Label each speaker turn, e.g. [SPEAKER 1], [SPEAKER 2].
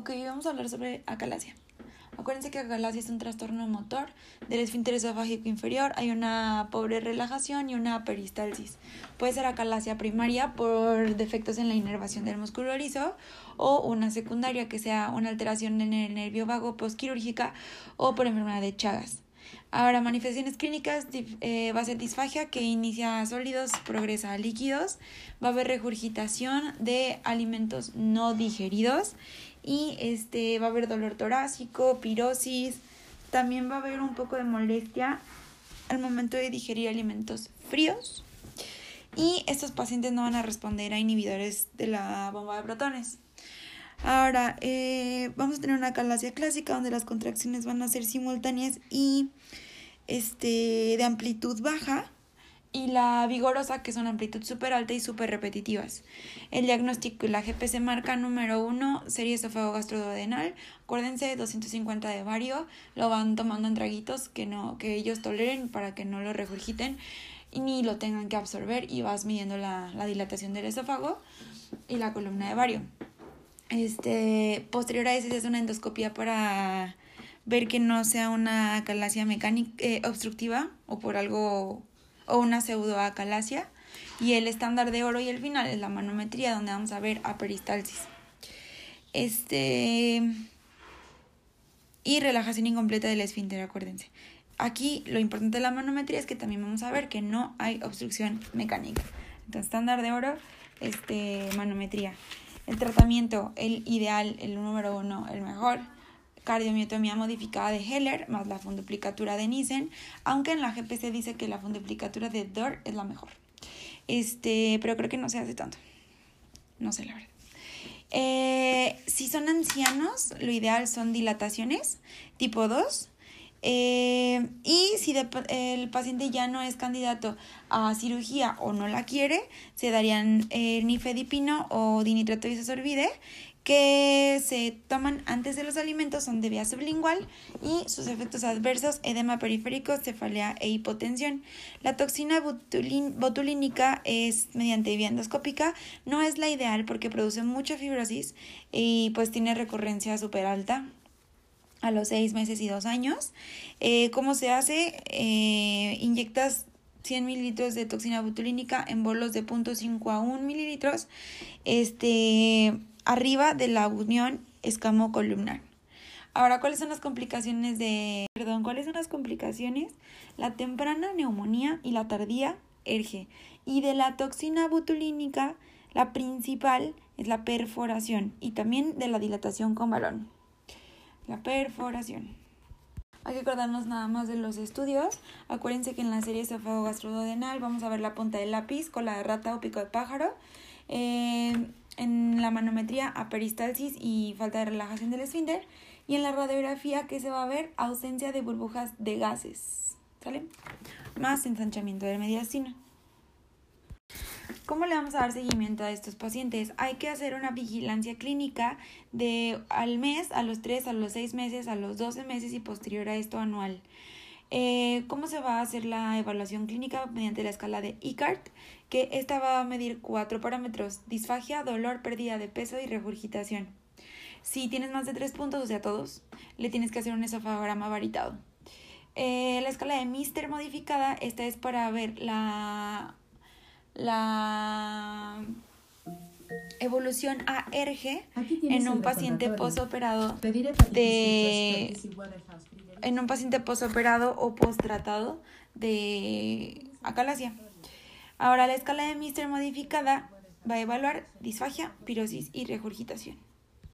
[SPEAKER 1] Ok, vamos a hablar sobre acalasia. Acuérdense que acalasia es un trastorno motor del esfínter esofágico inferior. Hay una pobre relajación y una peristalsis. Puede ser acalasia primaria por defectos en la inervación del músculo erizo o una secundaria que sea una alteración en el nervio vago postquirúrgica o por enfermedad de Chagas. Ahora, manifestaciones clínicas, eh, va a ser disfagia que inicia sólidos, progresa a líquidos, va a haber regurgitación de alimentos no digeridos y este, va a haber dolor torácico, pirosis, también va a haber un poco de molestia al momento de digerir alimentos fríos y estos pacientes no van a responder a inhibidores de la bomba de protones. Ahora, eh, vamos a tener una calasia clásica donde las contracciones van a ser simultáneas y este, de amplitud baja y la vigorosa que son amplitud súper alta y súper repetitivas. El diagnóstico y la GPC marca número 1, serie esófago gastroduodenal. Acuérdense, 250 de vario, lo van tomando en traguitos que, no, que ellos toleren para que no lo regurgiten y ni lo tengan que absorber y vas midiendo la, la dilatación del esófago y la columna de vario. Este, posterior a eso se una endoscopia para ver que no sea una acalasia mecánica eh, obstructiva o por algo o una pseudoacalasia y el estándar de oro y el final es la manometría donde vamos a ver aperistalsis. Este y relajación incompleta del esfínter, acuérdense. Aquí lo importante de la manometría es que también vamos a ver que no hay obstrucción mecánica. Entonces, estándar de oro, este manometría. El tratamiento, el ideal, el número uno, el mejor, cardiomiotomía modificada de Heller más la funduplicatura de Nissen, aunque en la GPC dice que la funduplicatura de Dor es la mejor. Este, pero creo que no se hace tanto. No sé la verdad. Eh, si son ancianos, lo ideal son dilataciones tipo 2 eh, y si el paciente ya no es candidato a cirugía o no la quiere, se darían eh, nifedipino o dinitrato isosorbide que se toman antes de los alimentos, son de vía sublingual y sus efectos adversos, edema periférico, cefalea e hipotensión. La toxina botulínica es mediante vía endoscópica, no es la ideal porque produce mucha fibrosis y pues tiene recurrencia súper alta, a los seis meses y dos años. Eh, ¿Cómo se hace? Eh, inyectas 100 mililitros de toxina botulínica en bolos de 0.5 a 1 mililitros este, arriba de la unión escamocolumnar. Ahora, ¿cuáles son las complicaciones de... Perdón, ¿cuáles son las complicaciones? La temprana neumonía y la tardía erge. Y de la toxina botulínica, la principal es la perforación y también de la dilatación con balón perforación. Hay que acordarnos nada más de los estudios. Acuérdense que en la serie esófago gastroduodenal vamos a ver la punta del lápiz, cola de rata o pico de pájaro. Eh, en la manometría, aperistalsis y falta de relajación del esfínter. Y en la radiografía, que se va a ver? Ausencia de burbujas de gases. ¿Sale? Más ensanchamiento del mediastino. ¿Cómo le vamos a dar seguimiento a estos pacientes? Hay que hacer una vigilancia clínica de al mes, a los 3, a los 6 meses, a los 12 meses y posterior a esto anual. Eh, ¿Cómo se va a hacer la evaluación clínica? Mediante la escala de ICART, que esta va a medir cuatro parámetros, disfagia, dolor, pérdida de peso y regurgitación. Si tienes más de tres puntos, o sea, todos, le tienes que hacer un esofagograma varitado. Eh, la escala de Mister modificada, esta es para ver la la evolución ARG en un paciente posoperado de en un paciente posoperado o postratado de acalasia. Ahora la escala de Mister modificada va a evaluar disfagia, pirosis y regurgitación.